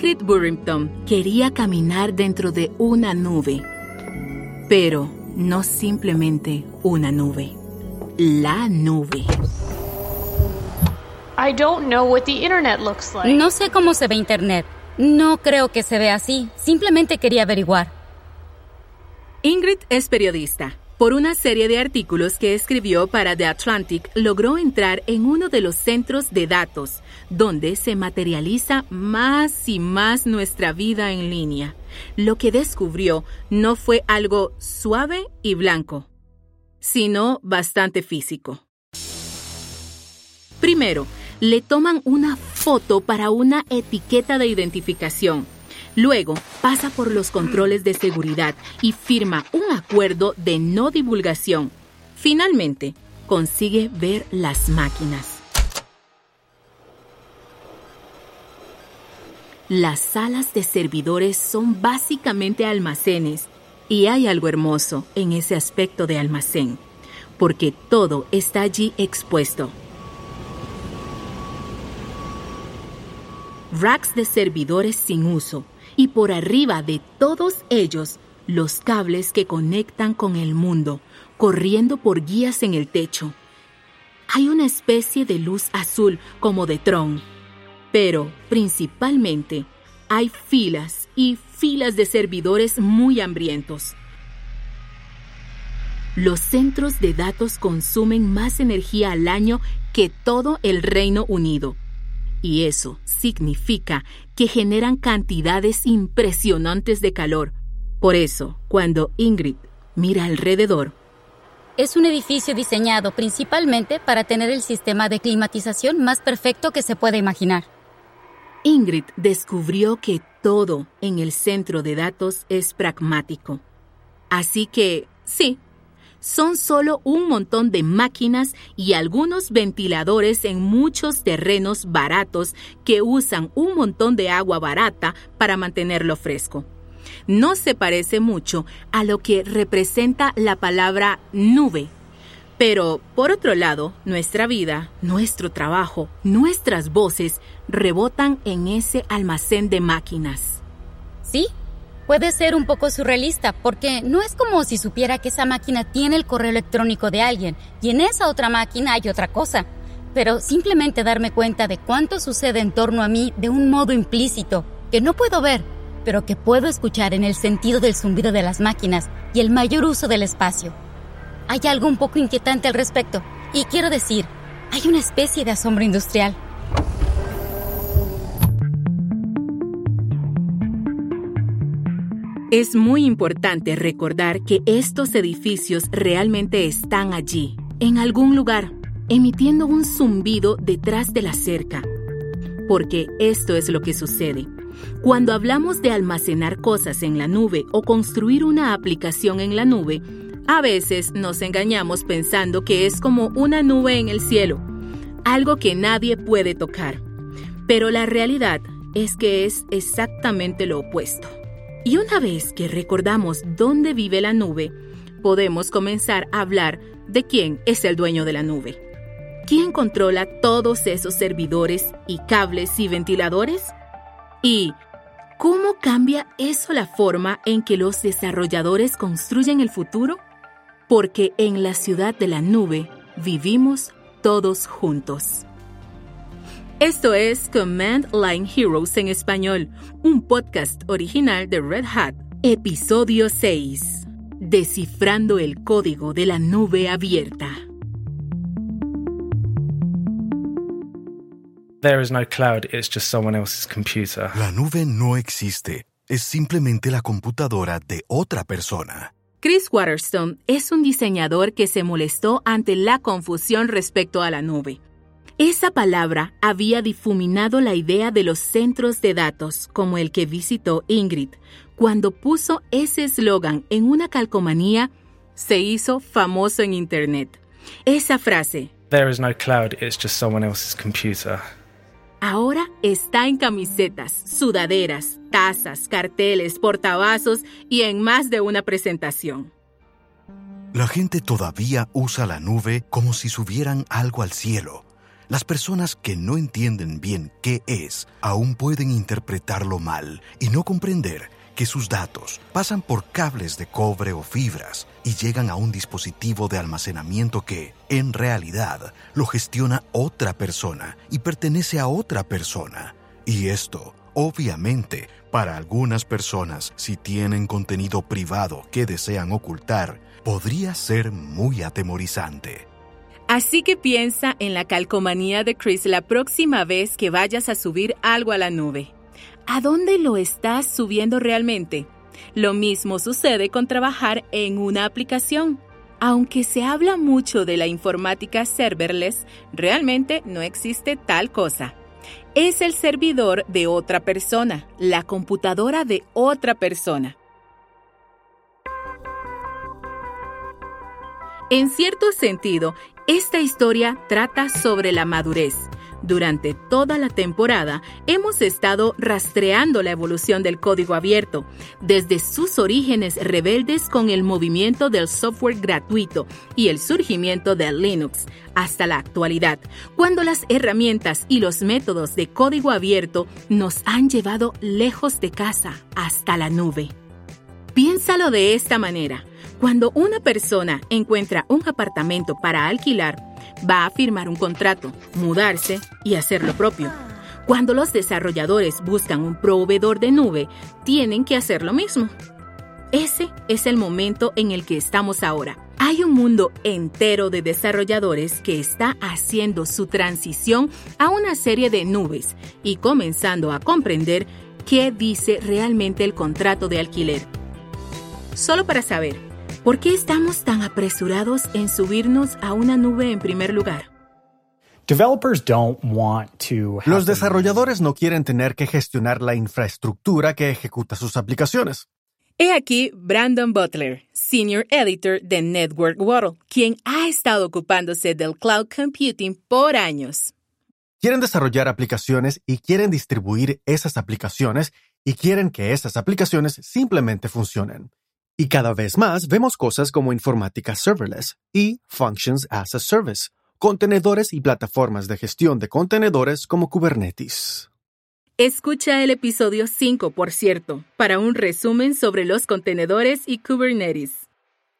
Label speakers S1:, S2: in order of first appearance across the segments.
S1: Ingrid Burrington quería caminar dentro de una nube, pero no simplemente una nube, la nube.
S2: No sé cómo se ve Internet. No creo que se vea así. Simplemente quería averiguar.
S1: Ingrid es periodista. Por una serie de artículos que escribió para The Atlantic, logró entrar en uno de los centros de datos, donde se materializa más y más nuestra vida en línea. Lo que descubrió no fue algo suave y blanco, sino bastante físico. Primero, le toman una foto para una etiqueta de identificación. Luego pasa por los controles de seguridad y firma un acuerdo de no divulgación. Finalmente, consigue ver las máquinas. Las salas de servidores son básicamente almacenes y hay algo hermoso en ese aspecto de almacén, porque todo está allí expuesto. Racks de servidores sin uso y por arriba de todos ellos los cables que conectan con el mundo, corriendo por guías en el techo. Hay una especie de luz azul como de Tron pero principalmente hay filas y filas de servidores muy hambrientos. Los centros de datos consumen más energía al año que todo el Reino Unido. Y eso significa que generan cantidades impresionantes de calor. Por eso, cuando Ingrid mira alrededor,
S2: es un edificio diseñado principalmente para tener el sistema de climatización más perfecto que se pueda imaginar.
S1: Ingrid descubrió que todo en el centro de datos es pragmático. Así que, sí, son solo un montón de máquinas y algunos ventiladores en muchos terrenos baratos que usan un montón de agua barata para mantenerlo fresco. No se parece mucho a lo que representa la palabra nube pero, por otro lado, nuestra vida, nuestro trabajo, nuestras voces rebotan en ese almacén de máquinas.
S2: Sí, puede ser un poco surrealista porque no es como si supiera que esa máquina tiene el correo electrónico de alguien y en esa otra máquina hay otra cosa. Pero simplemente darme cuenta de cuánto sucede en torno a mí de un modo implícito, que no puedo ver, pero que puedo escuchar en el sentido del zumbido de las máquinas y el mayor uso del espacio hay algo un poco inquietante al respecto. Y quiero decir, hay una especie de asombro industrial.
S1: Es muy importante recordar que estos edificios realmente están allí, en algún lugar, emitiendo un zumbido detrás de la cerca. Porque esto es lo que sucede. Cuando hablamos de almacenar cosas en la nube o construir una aplicación en la nube, a veces nos engañamos pensando que es como una nube en el cielo, algo que nadie puede tocar. Pero la realidad es que es exactamente lo opuesto. Y una vez que recordamos dónde vive la nube, podemos comenzar a hablar de quién es el dueño de la nube. ¿Quién controla todos esos servidores y cables y ventiladores? ¿Y cómo cambia eso la forma en que los desarrolladores construyen el futuro? porque en la ciudad de la nube vivimos todos juntos. Esto es Command Line Heroes en español, un podcast original de Red Hat, episodio 6. Descifrando el código de la nube abierta.
S3: There is no cloud, it's just someone else's computer.
S4: La nube no existe, es simplemente la computadora de otra persona.
S1: Chris Waterstone es un diseñador que se molestó ante la confusión respecto a la nube. Esa palabra había difuminado la idea de los centros de datos, como el que visitó Ingrid. Cuando puso ese eslogan en una calcomanía, se hizo famoso en Internet. Esa frase,
S3: There is no cloud, it's just someone else's computer
S1: Ahora está en camisetas, sudaderas, tazas, carteles, portavasos y en más de una presentación.
S4: La gente todavía usa la nube como si subieran algo al cielo. Las personas que no entienden bien qué es aún pueden interpretarlo mal y no comprender que sus datos pasan por cables de cobre o fibras y llegan a un dispositivo de almacenamiento que, en realidad, lo gestiona otra persona y pertenece a otra persona. Y esto, obviamente, para algunas personas, si tienen contenido privado que desean ocultar, podría ser muy atemorizante.
S1: Así que piensa en la calcomanía de Chris la próxima vez que vayas a subir algo a la nube. ¿A dónde lo estás subiendo realmente? Lo mismo sucede con trabajar en una aplicación. Aunque se habla mucho de la informática serverless, realmente no existe tal cosa. Es el servidor de otra persona, la computadora de otra persona. En cierto sentido, esta historia trata sobre la madurez. Durante toda la temporada hemos estado rastreando la evolución del código abierto, desde sus orígenes rebeldes con el movimiento del software gratuito y el surgimiento de Linux, hasta la actualidad, cuando las herramientas y los métodos de código abierto nos han llevado lejos de casa, hasta la nube. Piénsalo de esta manera. Cuando una persona encuentra un apartamento para alquilar, va a firmar un contrato, mudarse y hacer lo propio. Cuando los desarrolladores buscan un proveedor de nube, tienen que hacer lo mismo. Ese es el momento en el que estamos ahora. Hay un mundo entero de desarrolladores que está haciendo su transición a una serie de nubes y comenzando a comprender qué dice realmente el contrato de alquiler. Solo para saber, ¿Por qué estamos tan apresurados en subirnos a una nube en primer lugar?
S5: Los desarrolladores no quieren tener que gestionar la infraestructura que ejecuta sus aplicaciones.
S1: He aquí Brandon Butler, Senior Editor de Network Waddle, quien ha estado ocupándose del cloud computing por años.
S5: Quieren desarrollar aplicaciones y quieren distribuir esas aplicaciones y quieren que esas aplicaciones simplemente funcionen. Y cada vez más vemos cosas como informática serverless y functions as a service, contenedores y plataformas de gestión de contenedores como Kubernetes.
S1: Escucha el episodio 5, por cierto, para un resumen sobre los contenedores y Kubernetes.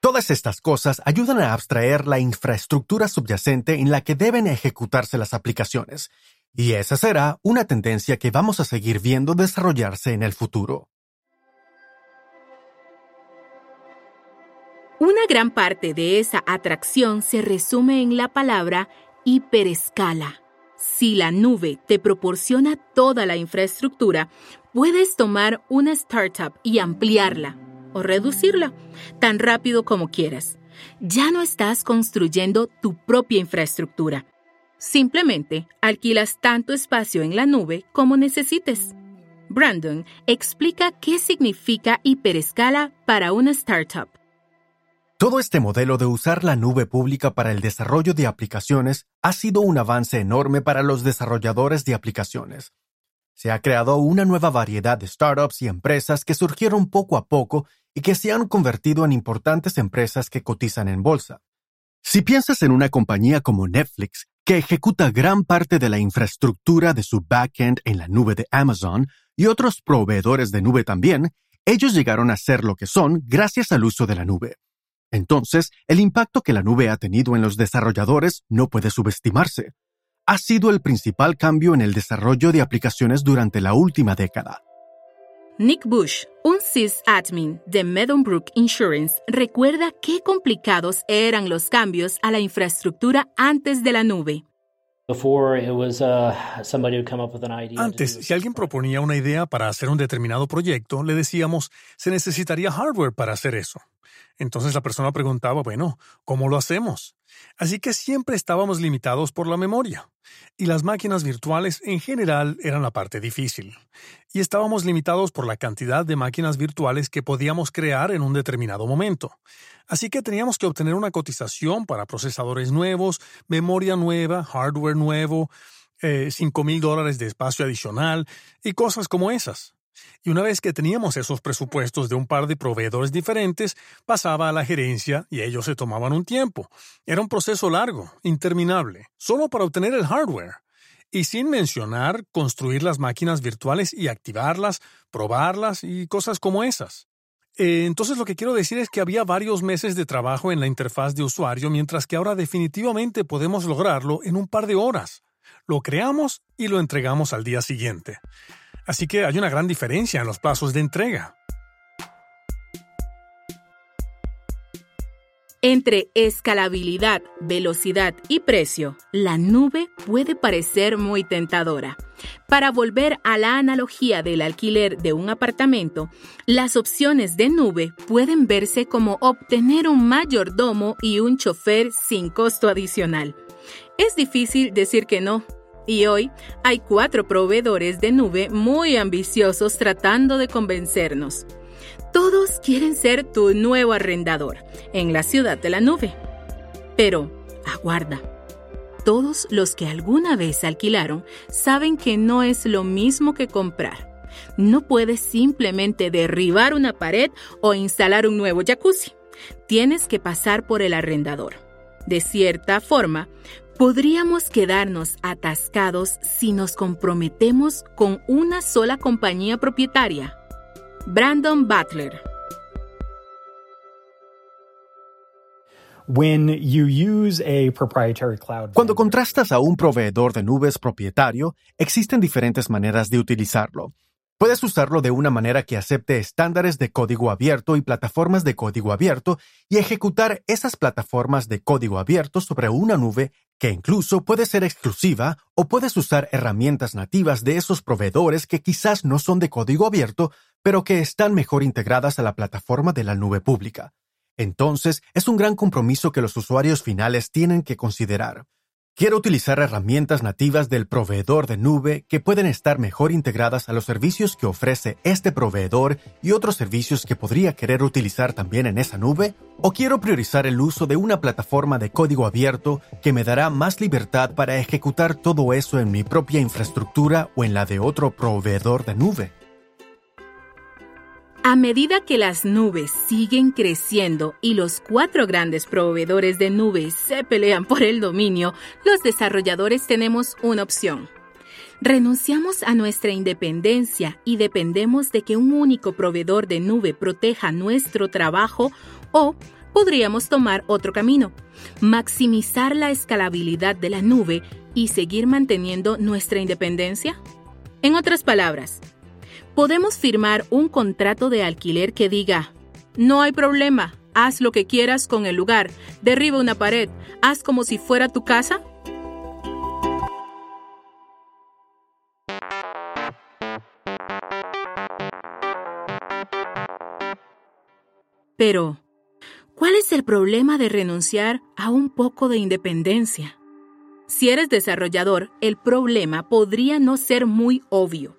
S5: Todas estas cosas ayudan a abstraer la infraestructura subyacente en la que deben ejecutarse las aplicaciones, y esa será una tendencia que vamos a seguir viendo desarrollarse en el futuro.
S1: Una gran parte de esa atracción se resume en la palabra hiperescala. Si la nube te proporciona toda la infraestructura, puedes tomar una startup y ampliarla o reducirla tan rápido como quieras. Ya no estás construyendo tu propia infraestructura. Simplemente alquilas tanto espacio en la nube como necesites. Brandon explica qué significa hiperescala para una startup.
S5: Todo este modelo de usar la nube pública para el desarrollo de aplicaciones ha sido un avance enorme para los desarrolladores de aplicaciones. Se ha creado una nueva variedad de startups y empresas que surgieron poco a poco y que se han convertido en importantes empresas que cotizan en bolsa. Si piensas en una compañía como Netflix, que ejecuta gran parte de la infraestructura de su backend en la nube de Amazon y otros proveedores de nube también, ellos llegaron a ser lo que son gracias al uso de la nube. Entonces, el impacto que la nube ha tenido en los desarrolladores no puede subestimarse. Ha sido el principal cambio en el desarrollo de aplicaciones durante la última década.
S1: Nick Bush, un sysadmin de Meadowbrook Insurance, recuerda qué complicados eran los cambios a la infraestructura antes de la nube.
S6: Uh, antes, si alguien proponía una idea para hacer un determinado proyecto, le decíamos, se necesitaría hardware para hacer eso. Entonces la persona preguntaba, bueno, ¿cómo lo hacemos? Así que siempre estábamos limitados por la memoria. Y las máquinas virtuales en general eran la parte difícil. Y estábamos limitados por la cantidad de máquinas virtuales que podíamos crear en un determinado momento. Así que teníamos que obtener una cotización para procesadores nuevos, memoria nueva, hardware nuevo, eh, cinco mil dólares de espacio adicional y cosas como esas. Y una vez que teníamos esos presupuestos de un par de proveedores diferentes, pasaba a la gerencia y ellos se tomaban un tiempo. Era un proceso largo, interminable, solo para obtener el hardware. Y sin mencionar construir las máquinas virtuales y activarlas, probarlas y cosas como esas. Eh, entonces lo que quiero decir es que había varios meses de trabajo en la interfaz de usuario, mientras que ahora definitivamente podemos lograrlo en un par de horas. Lo creamos y lo entregamos al día siguiente. Así que hay una gran diferencia en los plazos de entrega.
S1: Entre escalabilidad, velocidad y precio, la nube puede parecer muy tentadora. Para volver a la analogía del alquiler de un apartamento, las opciones de nube pueden verse como obtener un mayordomo y un chofer sin costo adicional. Es difícil decir que no, y hoy hay cuatro proveedores de nube muy ambiciosos tratando de convencernos. Todos quieren ser tu nuevo arrendador en la ciudad de la nube. Pero, aguarda. Todos los que alguna vez alquilaron saben que no es lo mismo que comprar. No puedes simplemente derribar una pared o instalar un nuevo jacuzzi. Tienes que pasar por el arrendador. De cierta forma, podríamos quedarnos atascados si nos comprometemos con una sola compañía propietaria. Brandon Butler
S5: Cuando contrastas a un proveedor de nubes propietario, existen diferentes maneras de utilizarlo. Puedes usarlo de una manera que acepte estándares de código abierto y plataformas de código abierto y ejecutar esas plataformas de código abierto sobre una nube que incluso puede ser exclusiva o puedes usar herramientas nativas de esos proveedores que quizás no son de código abierto, pero que están mejor integradas a la plataforma de la nube pública. Entonces, es un gran compromiso que los usuarios finales tienen que considerar. Quiero utilizar herramientas nativas del proveedor de nube que pueden estar mejor integradas a los servicios que ofrece este proveedor y otros servicios que podría querer utilizar también en esa nube, o quiero priorizar el uso de una plataforma de código abierto que me dará más libertad para ejecutar todo eso en mi propia infraestructura o en la de otro proveedor de nube.
S1: A medida que las nubes siguen creciendo y los cuatro grandes proveedores de nubes se pelean por el dominio, los desarrolladores tenemos una opción. Renunciamos a nuestra independencia y dependemos de que un único proveedor de nube proteja nuestro trabajo o podríamos tomar otro camino, maximizar la escalabilidad de la nube y seguir manteniendo nuestra independencia. En otras palabras, podemos firmar un contrato de alquiler que diga, no hay problema, haz lo que quieras con el lugar, derriba una pared, haz como si fuera tu casa? Pero, ¿cuál es el problema de renunciar a un poco de independencia? Si eres desarrollador, el problema podría no ser muy obvio,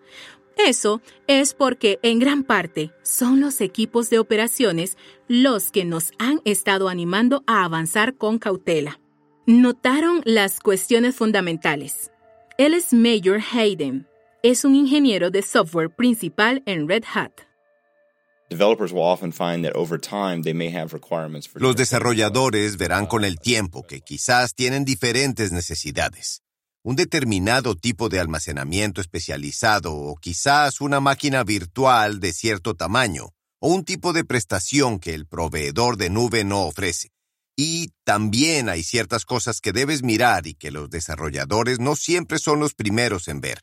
S1: eso es porque en gran parte son los equipos de operaciones los que nos han estado animando a avanzar con cautela. Notaron las cuestiones fundamentales. Él es Major Hayden. Es un ingeniero de software principal en Red Hat.
S7: Los desarrolladores verán con el tiempo que quizás tienen diferentes necesidades un determinado tipo de almacenamiento especializado o quizás una máquina virtual de cierto tamaño o un tipo de prestación que el proveedor de nube no ofrece. Y también hay ciertas cosas que debes mirar y que los desarrolladores no siempre son los primeros en ver,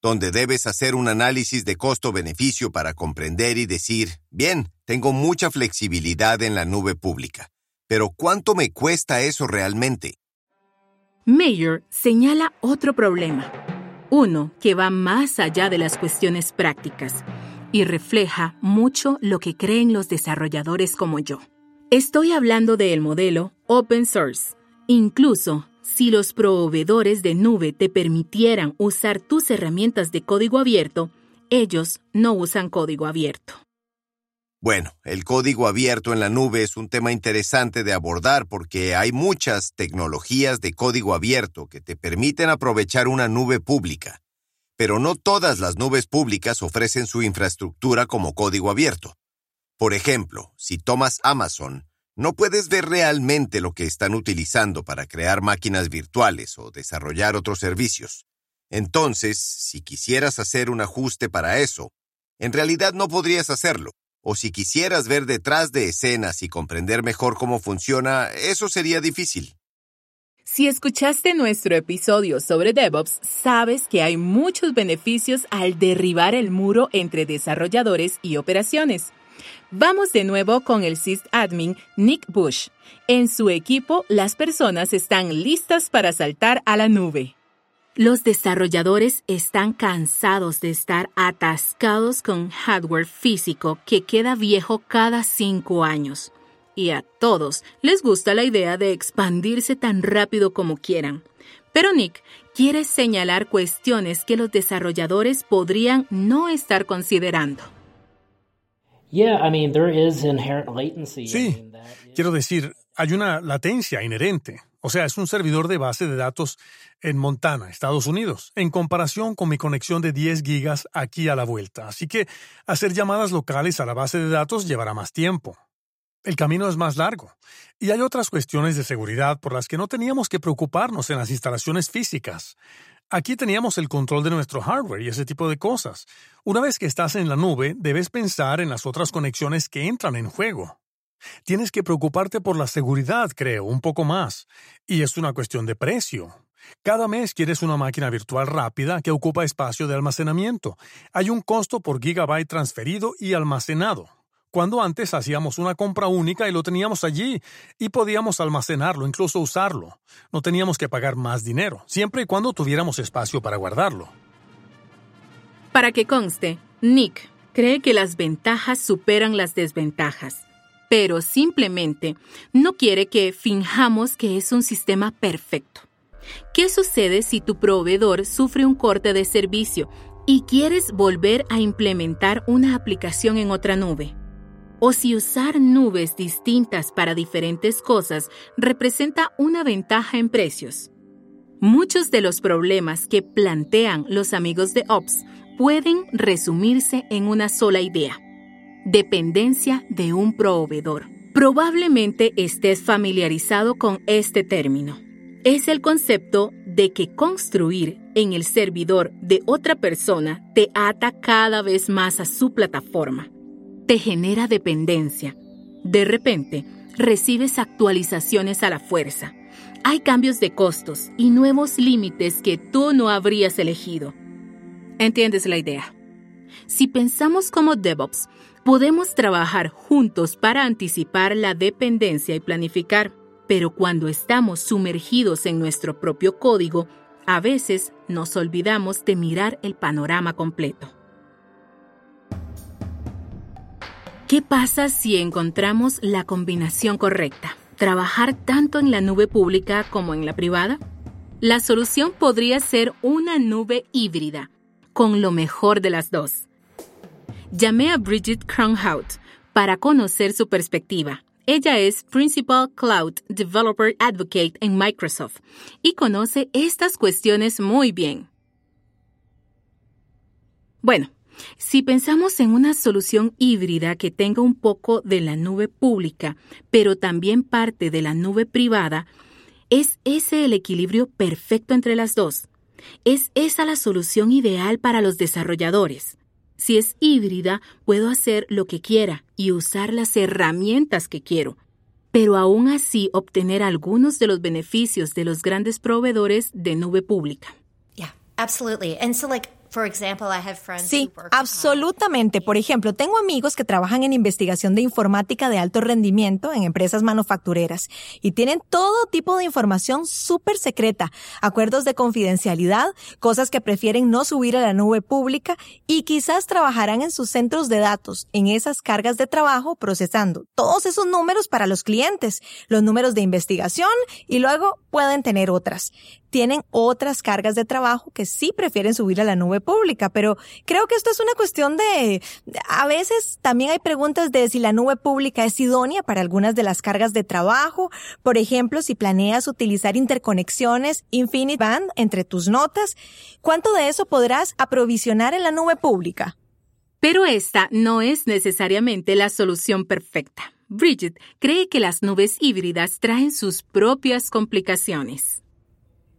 S7: donde debes hacer un análisis de costo-beneficio para comprender y decir, bien, tengo mucha flexibilidad en la nube pública, pero ¿cuánto me cuesta eso realmente?
S1: Mayor señala otro problema, uno que va más allá de las cuestiones prácticas y refleja mucho lo que creen los desarrolladores como yo. Estoy hablando del modelo open source. Incluso si los proveedores de nube te permitieran usar tus herramientas de código abierto, ellos no usan código abierto.
S7: Bueno, el código abierto en la nube es un tema interesante de abordar porque hay muchas tecnologías de código abierto que te permiten aprovechar una nube pública. pero no todas las nubes públicas ofrecen su infraestructura como código abierto. Por ejemplo, si tomas Amazon, no puedes ver realmente lo que están utilizando para crear máquinas virtuales o desarrollar otros servicios. Entonces, si quisieras hacer un ajuste para eso, en realidad no podrías hacerlo. O si quisieras ver detrás de escenas y comprender mejor cómo funciona, eso sería difícil.
S1: Si escuchaste nuestro episodio sobre DevOps, sabes que hay muchos beneficios al derribar el muro entre desarrolladores y operaciones. Vamos de nuevo con el sysadmin Nick Bush. En su equipo, las personas están listas para saltar a la nube. Los desarrolladores están cansados de estar atascados con hardware físico que queda viejo cada cinco años. Y a todos les gusta la idea de expandirse tan rápido como quieran. Pero Nick quiere señalar cuestiones que los desarrolladores podrían no estar considerando.
S6: Sí, quiero decir, hay una latencia inherente. O sea, es un servidor de base de datos en Montana, Estados Unidos, en comparación con mi conexión de 10 gigas aquí a la vuelta. Así que hacer llamadas locales a la base de datos llevará más tiempo. El camino es más largo. Y hay otras cuestiones de seguridad por las que no teníamos que preocuparnos en las instalaciones físicas. Aquí teníamos el control de nuestro hardware y ese tipo de cosas. Una vez que estás en la nube, debes pensar en las otras conexiones que entran en juego. Tienes que preocuparte por la seguridad, creo, un poco más. Y es una cuestión de precio. Cada mes quieres una máquina virtual rápida que ocupa espacio de almacenamiento. Hay un costo por gigabyte transferido y almacenado cuando antes hacíamos una compra única y lo teníamos allí y podíamos almacenarlo, incluso usarlo. No teníamos que pagar más dinero, siempre y cuando tuviéramos espacio para guardarlo.
S1: Para que conste, Nick cree que las ventajas superan las desventajas, pero simplemente no quiere que finjamos que es un sistema perfecto. ¿Qué sucede si tu proveedor sufre un corte de servicio y quieres volver a implementar una aplicación en otra nube? o si usar nubes distintas para diferentes cosas representa una ventaja en precios. Muchos de los problemas que plantean los amigos de Ops pueden resumirse en una sola idea. Dependencia de un proveedor. Probablemente estés familiarizado con este término. Es el concepto de que construir en el servidor de otra persona te ata cada vez más a su plataforma te genera dependencia. De repente, recibes actualizaciones a la fuerza. Hay cambios de costos y nuevos límites que tú no habrías elegido. ¿Entiendes la idea? Si pensamos como DevOps, podemos trabajar juntos para anticipar la dependencia y planificar, pero cuando estamos sumergidos en nuestro propio código, a veces nos olvidamos de mirar el panorama completo. ¿Qué pasa si encontramos la combinación correcta? ¿Trabajar tanto en la nube pública como en la privada? La solución podría ser una nube híbrida, con lo mejor de las dos. Llamé a Bridget Cronhout para conocer su perspectiva. Ella es Principal Cloud Developer Advocate en Microsoft y conoce estas cuestiones muy bien. Bueno, si pensamos en una solución híbrida que tenga un poco de la nube pública, pero también parte de la nube privada, ¿es ese el equilibrio perfecto entre las dos? ¿Es esa la solución ideal para los desarrolladores? Si es híbrida, puedo hacer lo que quiera y usar las herramientas que quiero, pero aún así obtener algunos de los beneficios de los grandes proveedores de nube pública.
S8: Yeah, absolutely. And so like
S9: Sí, absolutamente. Por ejemplo, tengo amigos que trabajan en investigación de informática de alto rendimiento en empresas manufactureras y tienen todo tipo de información súper secreta, acuerdos de confidencialidad, cosas que prefieren no subir a la nube pública y quizás trabajarán en sus centros de datos, en esas cargas de trabajo, procesando todos esos números para los clientes, los números de investigación y luego pueden tener otras. Tienen otras cargas de trabajo que sí prefieren subir a la nube pública, pero creo que esto es una cuestión de, a veces también hay preguntas de si la nube pública es idónea para algunas de las cargas de trabajo, por ejemplo, si planeas utilizar interconexiones InfiniBand entre tus notas, ¿cuánto de eso podrás aprovisionar en la nube pública?
S1: Pero esta no es necesariamente la solución perfecta. Bridget cree que las nubes híbridas traen sus propias complicaciones.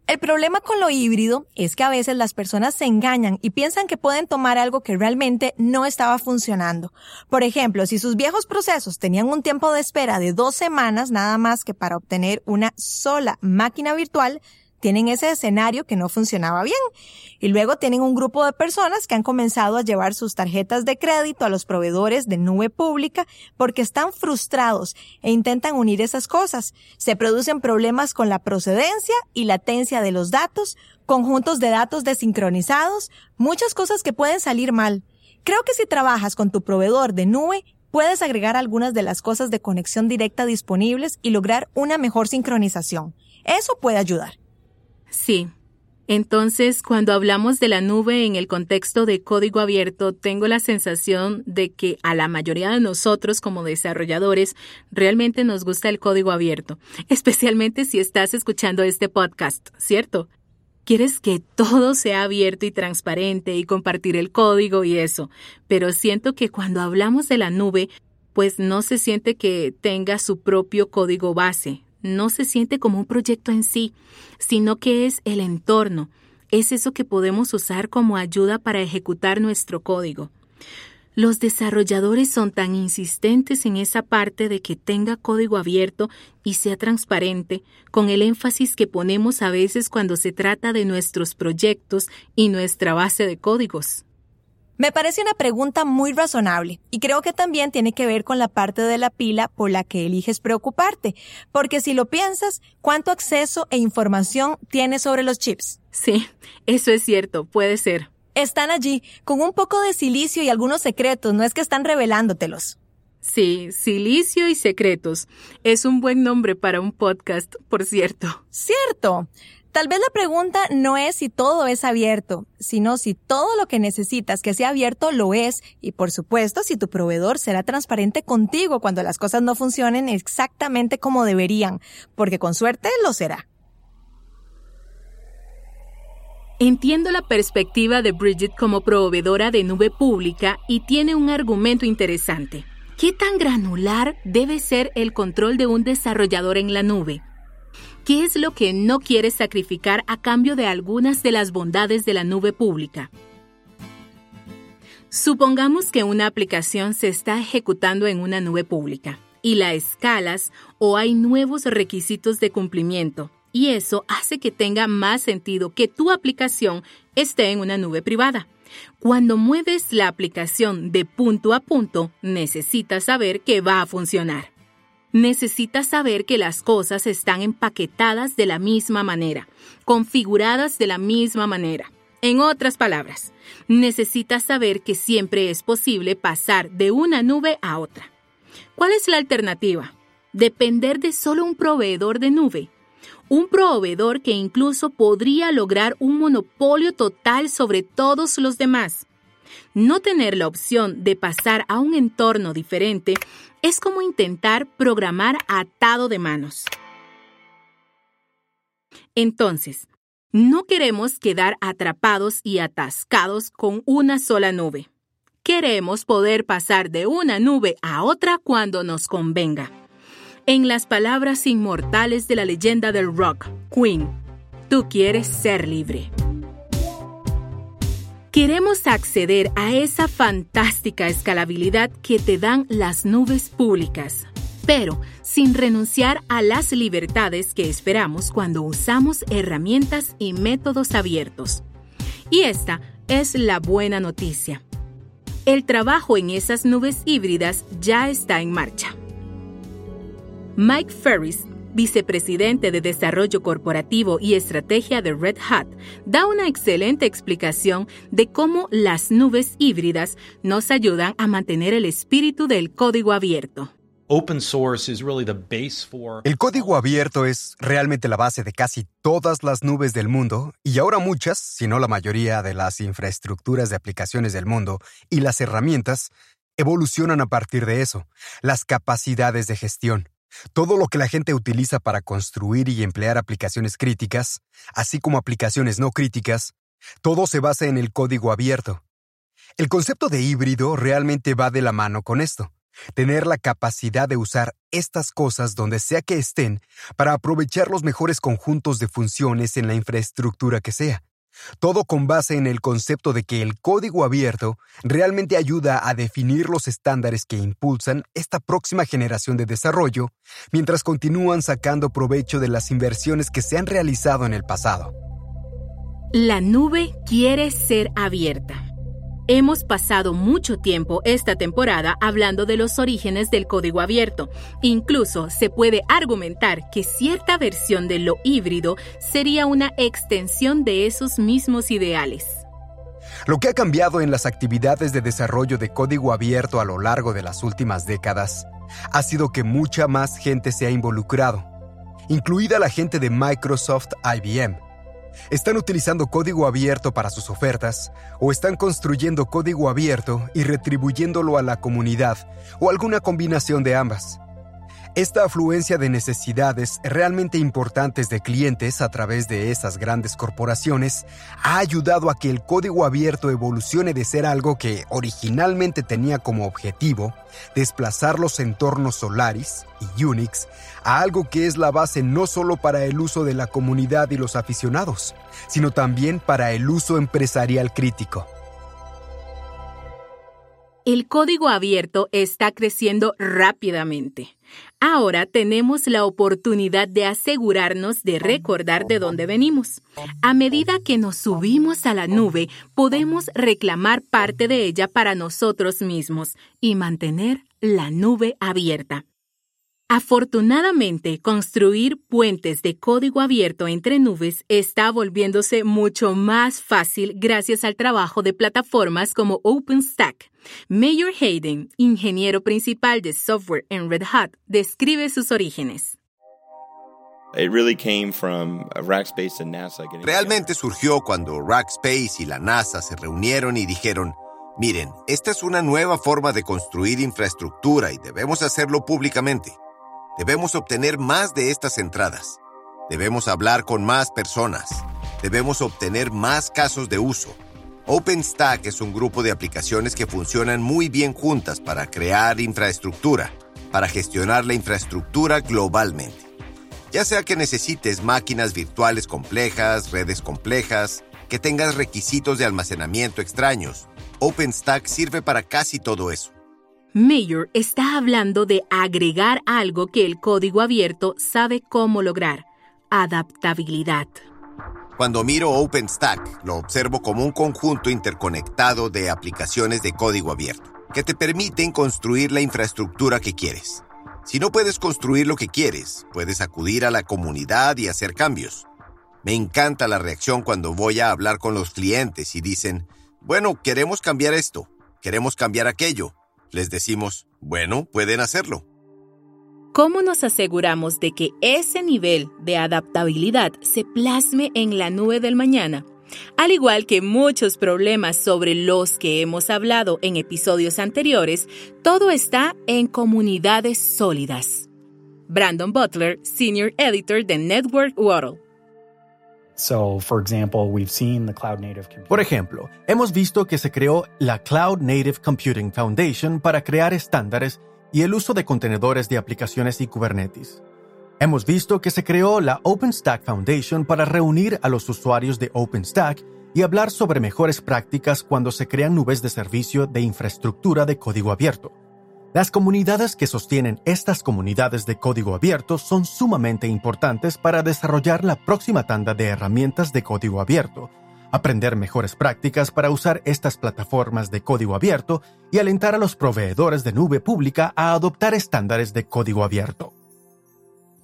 S9: El problema con lo híbrido es que a veces las personas se engañan y piensan que pueden tomar algo que realmente no estaba funcionando. Por ejemplo, si sus viejos procesos tenían un tiempo de espera de dos semanas nada más que para obtener una sola máquina virtual, tienen ese escenario que no funcionaba bien. Y luego tienen un grupo de personas que han comenzado a llevar sus tarjetas de crédito a los proveedores de nube pública porque están frustrados e intentan unir esas cosas. Se producen problemas con la procedencia y latencia de los datos, conjuntos de datos desincronizados, muchas cosas que pueden salir mal. Creo que si trabajas con tu proveedor de nube, puedes agregar algunas de las cosas de conexión directa disponibles y lograr una mejor sincronización. Eso puede ayudar.
S1: Sí. Entonces, cuando hablamos de la nube en el contexto de código abierto, tengo la sensación de que a la mayoría de nosotros como desarrolladores realmente nos gusta el código abierto, especialmente si estás escuchando este podcast, ¿cierto? Quieres que todo sea abierto y transparente y compartir el código y eso, pero siento que cuando hablamos de la nube, pues no se siente que tenga su propio código base, no se siente como un proyecto en sí, sino que es el entorno, es eso que podemos usar como ayuda para ejecutar nuestro código. Los desarrolladores son tan insistentes en esa parte de que tenga código abierto y sea transparente, con el énfasis que ponemos a veces cuando se trata de nuestros proyectos y nuestra base de códigos.
S9: Me parece una pregunta muy razonable y creo que también tiene que ver con la parte de la pila por la que eliges preocuparte, porque si lo piensas, ¿cuánto acceso e información tienes sobre los chips?
S1: Sí, eso es cierto, puede ser.
S9: Están allí, con un poco de silicio y algunos secretos, no es que están revelándotelos.
S1: Sí, Silicio y Secretos. Es un buen nombre para un podcast, por cierto.
S9: Cierto. Tal vez la pregunta no es si todo es abierto, sino si todo lo que necesitas que sea abierto lo es y por supuesto si tu proveedor será transparente contigo cuando las cosas no funcionen exactamente como deberían, porque con suerte lo será.
S1: Entiendo la perspectiva de Bridget como proveedora de nube pública y tiene un argumento interesante. ¿Qué tan granular debe ser el control de un desarrollador en la nube? ¿Qué es lo que no quieres sacrificar a cambio de algunas de las bondades de la nube pública? Supongamos que una aplicación se está ejecutando en una nube pública y la escalas o hay nuevos requisitos de cumplimiento y eso hace que tenga más sentido que tu aplicación esté en una nube privada. Cuando mueves la aplicación de punto a punto, necesitas saber que va a funcionar necesitas saber que las cosas están empaquetadas de la misma manera, configuradas de la misma manera. En otras palabras, necesitas saber que siempre es posible pasar de una nube a otra. ¿Cuál es la alternativa? Depender de solo un proveedor de nube. Un proveedor que incluso podría lograr un monopolio total sobre todos los demás. No tener la opción de pasar a un entorno diferente es como intentar programar atado de manos. Entonces, no queremos quedar atrapados y atascados con una sola nube. Queremos poder pasar de una nube a otra cuando nos convenga. En las palabras inmortales de la leyenda del rock, Queen, tú quieres ser libre. Queremos acceder a esa fantástica escalabilidad que te dan las nubes públicas, pero sin renunciar a las libertades que esperamos cuando usamos herramientas y métodos abiertos. Y esta es la buena noticia. El trabajo en esas nubes híbridas ya está en marcha. Mike Ferris vicepresidente de Desarrollo Corporativo y Estrategia de Red Hat, da una excelente explicación de cómo las nubes híbridas nos ayudan a mantener el espíritu del código abierto.
S10: El código abierto es realmente la base de casi todas las nubes del mundo y ahora muchas, si no la mayoría de las infraestructuras de aplicaciones del mundo y las herramientas evolucionan a partir de eso, las capacidades de gestión. Todo lo que la gente utiliza para construir y emplear aplicaciones críticas, así como aplicaciones no críticas, todo se basa en el código abierto. El concepto de híbrido realmente va de la mano con esto tener la capacidad de usar estas cosas donde sea que estén para aprovechar los mejores conjuntos de funciones en la infraestructura que sea. Todo con base en el concepto de que el código abierto realmente ayuda a definir los estándares que impulsan esta próxima generación de desarrollo, mientras continúan sacando provecho de las inversiones que se han realizado en el pasado.
S1: La nube quiere ser abierta. Hemos pasado mucho tiempo esta temporada hablando de los orígenes del código abierto. Incluso se puede argumentar que cierta versión de lo híbrido sería una extensión de esos mismos ideales.
S10: Lo que ha cambiado en las actividades de desarrollo de código abierto a lo largo de las últimas décadas ha sido que mucha más gente se ha involucrado, incluida la gente de Microsoft IBM están utilizando código abierto para sus ofertas o están construyendo código abierto y retribuyéndolo a la comunidad o alguna combinación de ambas. Esta afluencia de necesidades realmente importantes de clientes a través de esas grandes corporaciones ha ayudado a que el código abierto evolucione de ser algo que originalmente tenía como objetivo desplazar los entornos Solaris y Unix a algo que es la base no solo para el uso de la comunidad y los aficionados, sino también para el uso empresarial crítico.
S1: El código abierto está creciendo rápidamente. Ahora tenemos la oportunidad de asegurarnos de recordar de dónde venimos. A medida que nos subimos a la nube, podemos reclamar parte de ella para nosotros mismos y mantener la nube abierta. Afortunadamente, construir puentes de código abierto entre nubes está volviéndose mucho más fácil gracias al trabajo de plataformas como OpenStack. Mayor Hayden, ingeniero principal de software en Red Hat, describe sus orígenes.
S7: Realmente surgió cuando Rackspace y la NASA se reunieron y dijeron, miren, esta es una nueva forma de construir infraestructura y debemos hacerlo públicamente. Debemos obtener más de estas entradas. Debemos hablar con más personas. Debemos obtener más casos de uso. OpenStack es un grupo de aplicaciones que funcionan muy bien juntas para crear infraestructura, para gestionar la infraestructura globalmente. Ya sea que necesites máquinas virtuales complejas, redes complejas, que tengas requisitos de almacenamiento extraños, OpenStack sirve para casi todo eso.
S1: Mayor está hablando de agregar algo que el código abierto sabe cómo lograr, adaptabilidad.
S7: Cuando miro OpenStack, lo observo como un conjunto interconectado de aplicaciones de código abierto, que te permiten construir la infraestructura que quieres. Si no puedes construir lo que quieres, puedes acudir a la comunidad y hacer cambios. Me encanta la reacción cuando voy a hablar con los clientes y dicen, bueno, queremos cambiar esto, queremos cambiar aquello, les decimos, bueno, pueden hacerlo.
S1: ¿Cómo nos aseguramos de que ese nivel de adaptabilidad se plasme en la nube del mañana? Al igual que muchos problemas sobre los que hemos hablado en episodios anteriores, todo está en comunidades sólidas. Brandon Butler, Senior Editor de Network World.
S5: Por ejemplo, hemos visto que se creó la Cloud Native Computing Foundation para crear estándares y el uso de contenedores de aplicaciones y Kubernetes. Hemos visto que se creó la OpenStack Foundation para reunir a los usuarios de OpenStack y hablar sobre mejores prácticas cuando se crean nubes de servicio de infraestructura de código abierto. Las comunidades que sostienen estas comunidades de código abierto son sumamente importantes para desarrollar la próxima tanda de herramientas de código abierto, aprender mejores prácticas para usar estas plataformas de código abierto y alentar a los proveedores de nube pública a adoptar estándares de código abierto.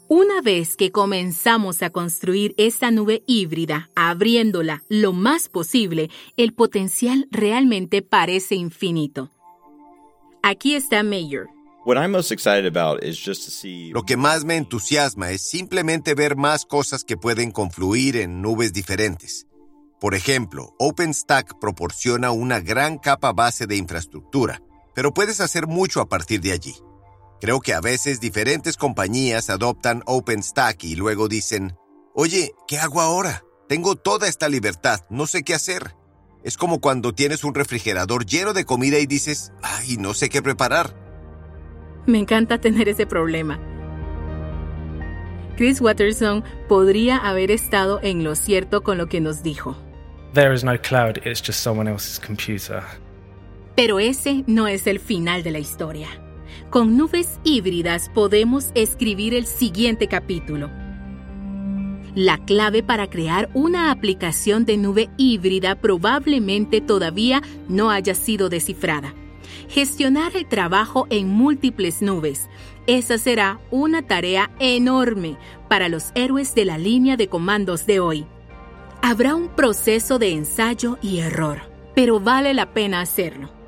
S1: Una vez que comenzamos a construir esta nube híbrida, abriéndola lo más posible, el potencial realmente parece infinito. Aquí está Mayor.
S7: Lo que más me entusiasma es simplemente ver más cosas que pueden confluir en nubes diferentes. Por ejemplo, OpenStack proporciona una gran capa base de infraestructura, pero puedes hacer mucho a partir de allí. Creo que a veces diferentes compañías adoptan OpenStack y luego dicen, oye, ¿qué hago ahora? Tengo toda esta libertad, no sé qué hacer. Es como cuando tienes un refrigerador lleno de comida y dices, ay, no sé qué preparar.
S1: Me encanta tener ese problema. Chris Watterson podría haber estado en lo cierto con lo que nos dijo.
S3: There is no cloud, it's just someone else's computer.
S1: Pero ese no es el final de la historia. Con nubes híbridas podemos escribir el siguiente capítulo. La clave para crear una aplicación de nube híbrida probablemente todavía no haya sido descifrada gestionar el trabajo en múltiples nubes. Esa será una tarea enorme para los héroes de la línea de comandos de hoy. Habrá un proceso de ensayo y error, pero vale la pena hacerlo.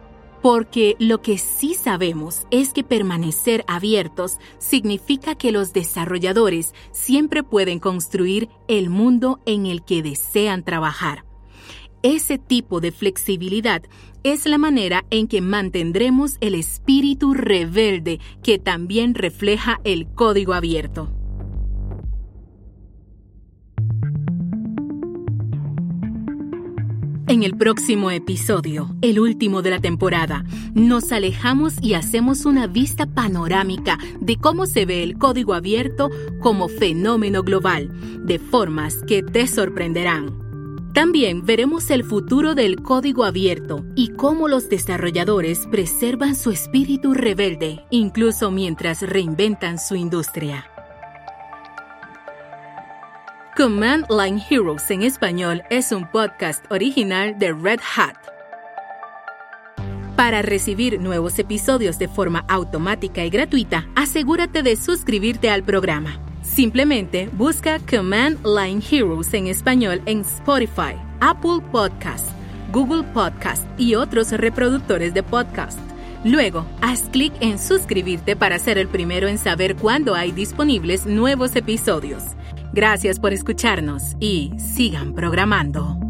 S1: Porque lo que sí sabemos es que permanecer abiertos significa que los desarrolladores siempre pueden construir el mundo en el que desean trabajar. Ese tipo de flexibilidad es la manera en que mantendremos el espíritu rebelde que también refleja el código abierto. En el próximo episodio, el último de la temporada, nos alejamos y hacemos una vista panorámica de cómo se ve el código abierto como fenómeno global, de formas que te sorprenderán. También veremos el futuro del código abierto y cómo los desarrolladores preservan su espíritu rebelde, incluso mientras reinventan su industria. Command Line Heroes en español es un podcast original de Red Hat. Para recibir nuevos episodios de forma automática y gratuita, asegúrate de suscribirte al programa. Simplemente busca Command Line Heroes en español en Spotify, Apple Podcast, Google Podcast y otros reproductores de podcast. Luego, haz clic en suscribirte para ser el primero en saber cuándo hay disponibles nuevos episodios. Gracias por escucharnos y sigan programando.